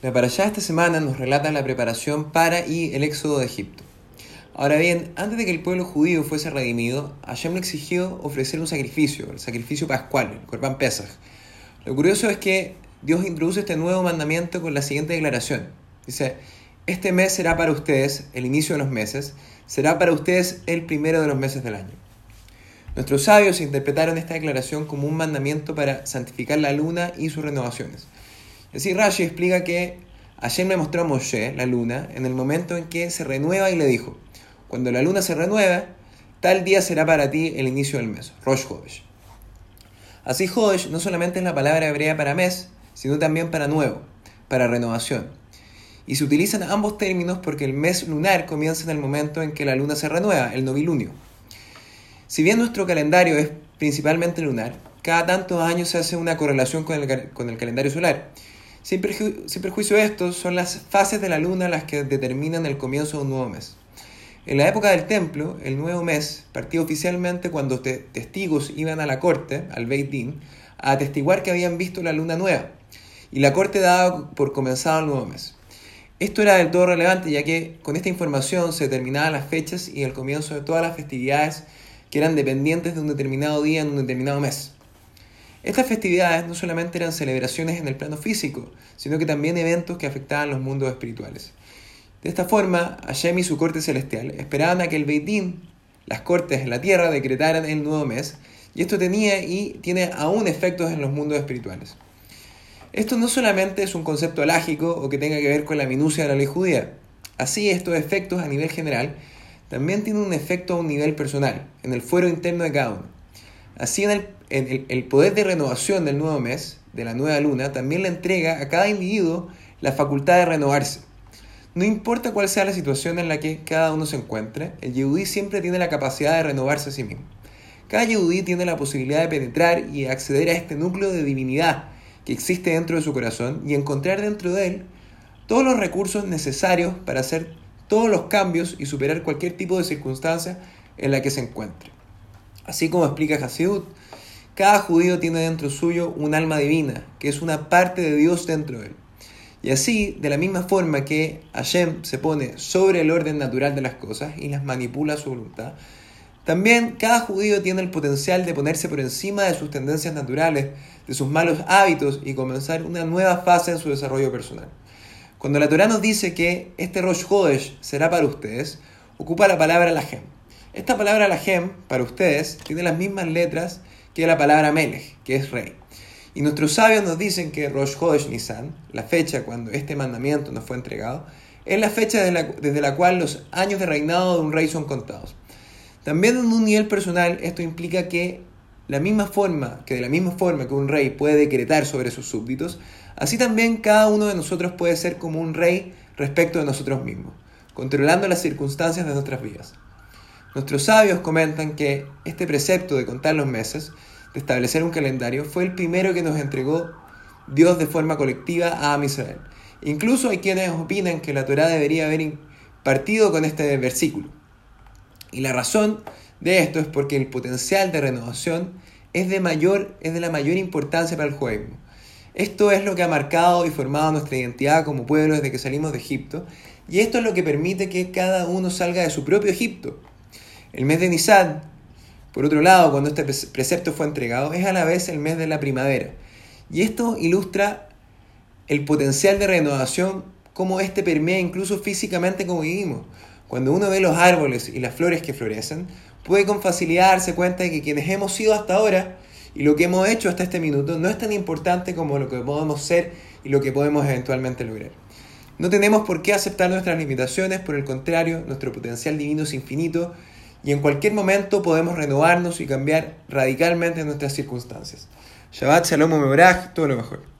La parashá esta semana nos relata la preparación para y el éxodo de Egipto. Ahora bien, antes de que el pueblo judío fuese redimido, Hashem le exigió ofrecer un sacrificio, el sacrificio pascual, el Corban Pesach. Lo curioso es que Dios introduce este nuevo mandamiento con la siguiente declaración. Dice, este mes será para ustedes, el inicio de los meses, será para ustedes el primero de los meses del año. Nuestros sabios interpretaron esta declaración como un mandamiento para santificar la luna y sus renovaciones. Así Rashi explica que ayer me mostró a Moshe, la luna, en el momento en que se renueva y le dijo, cuando la luna se renueva, tal día será para ti el inicio del mes, Rosh Hodesh. Así Hodesh no solamente es la palabra hebrea para mes, sino también para nuevo, para renovación. Y se utilizan ambos términos porque el mes lunar comienza en el momento en que la luna se renueva, el novilunio. Si bien nuestro calendario es principalmente lunar, cada tantos años se hace una correlación con el, con el calendario solar. Sin, perjuicio de esto, son las fases de la luna las que determinan el comienzo de un nuevo mes. En la época del templo, el nuevo mes partía oficialmente cuando testigos iban a la corte, al Beit Din, a atestiguar que habían visto la luna nueva, y la corte daba por comenzado el nuevo mes. Esto era del todo relevante ya que con esta información se determinaban las fechas y el comienzo de todas las festividades que eran dependientes de un determinado día en un determinado mes. Estas festividades no solamente eran celebraciones en el plano físico, sino que también eventos que afectaban los mundos espirituales. De esta forma, Hashem y su corte celestial esperaban a que el Beitín, las cortes en la tierra, decretaran el nuevo mes, y esto tenía y tiene aún efectos en los mundos espirituales. Esto no solamente es un concepto alágico o que tenga que ver con la minucia de la ley judía. Así, estos efectos a nivel general también tienen un efecto a un nivel personal, en el fuero interno de cada uno. Así, en el, poder de renovación del nuevo mes, de la nueva luna, también le entrega a cada individuo la facultad de renovarse. No importa cuál sea la situación en la que cada uno se encuentre, el Yehudí siempre tiene la capacidad de renovarse a sí mismo. Cada Yehudí tiene la posibilidad de penetrar y acceder a este núcleo de divinidad que existe dentro de su corazón y encontrar dentro de él todos los recursos necesarios para hacer todos los cambios y superar cualquier tipo de circunstancia en la que se encuentre. Así como explica Hasidut, cada judío tiene dentro suyo un alma divina, que es una parte de Dios dentro de él. Y así, de la misma forma que Hashem se pone sobre el orden natural de las cosas y las manipula a su voluntad, también cada judío tiene el potencial de ponerse por encima de sus tendencias naturales, de sus malos hábitos y comenzar una nueva fase en su desarrollo personal. Cuando la Torah nos dice que este Rosh Hodesh será para ustedes, ocupa la palabra Lahem. Esta palabra Lahem, para ustedes, tiene las mismas letras que la palabra Melech, que es rey. Y nuestros sabios nos dicen que Rosh Hodesh Nisan, la fecha cuando este mandamiento nos fue entregado, es la fecha desde la, la cual los años de reinado de un rey son contados. También en un nivel personal esto implica la que de la misma forma que un rey puede decretar sobre sus súbditos, así también cada uno de nosotros puede ser como un rey respecto de nosotros mismos, controlando las circunstancias de nuestras vidas. Nuestros sabios comentan que este precepto de contar los meses, de establecer un calendario, fue el primero que nos entregó Dios de forma colectiva a Am Israel. Incluso hay quienes opinan que la Torah debería haber partido con este versículo. Y la razón de esto es porque el potencial de renovación es de, mayor, es de la mayor importancia para el judaísmo. Esto es lo que ha marcado y formado nuestra identidad como pueblo desde que salimos de Egipto, y esto es lo que permite que cada uno salga de su propio Egipto. El mes de Nisan, por otro lado, cuando este precepto fue entregado, es a la vez el mes de la primavera. Y esto ilustra el potencial de renovación, como este permea incluso físicamente como vivimos. Cuando uno ve los árboles y las flores que florecen, puede con facilidad darse cuenta de que quienes hemos sido hasta ahora y lo que hemos hecho hasta este minuto no es tan importante como lo que podemos ser y lo que podemos eventualmente lograr. No tenemos por qué aceptar nuestras limitaciones, por el contrario, nuestro potencial divino es infinito y en cualquier momento podemos renovarnos y cambiar radicalmente nuestras circunstancias. Shabbat Shalom Mebrach, todo lo mejor.